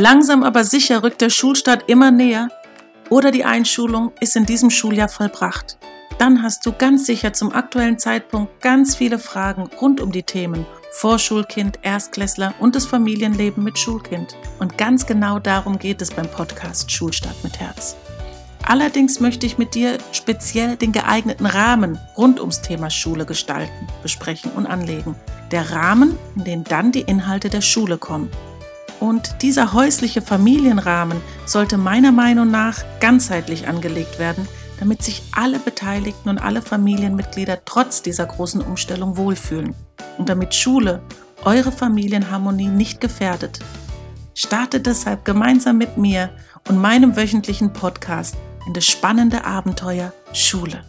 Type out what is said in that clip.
Langsam aber sicher rückt der Schulstart immer näher oder die Einschulung ist in diesem Schuljahr vollbracht. Dann hast du ganz sicher zum aktuellen Zeitpunkt ganz viele Fragen rund um die Themen Vorschulkind, Erstklässler und das Familienleben mit Schulkind. Und ganz genau darum geht es beim Podcast Schulstart mit Herz. Allerdings möchte ich mit dir speziell den geeigneten Rahmen rund ums Thema Schule gestalten, besprechen und anlegen. Der Rahmen, in den dann die Inhalte der Schule kommen. Und dieser häusliche Familienrahmen sollte meiner Meinung nach ganzheitlich angelegt werden, damit sich alle Beteiligten und alle Familienmitglieder trotz dieser großen Umstellung wohlfühlen und damit Schule eure Familienharmonie nicht gefährdet. Startet deshalb gemeinsam mit mir und meinem wöchentlichen Podcast in das spannende Abenteuer Schule.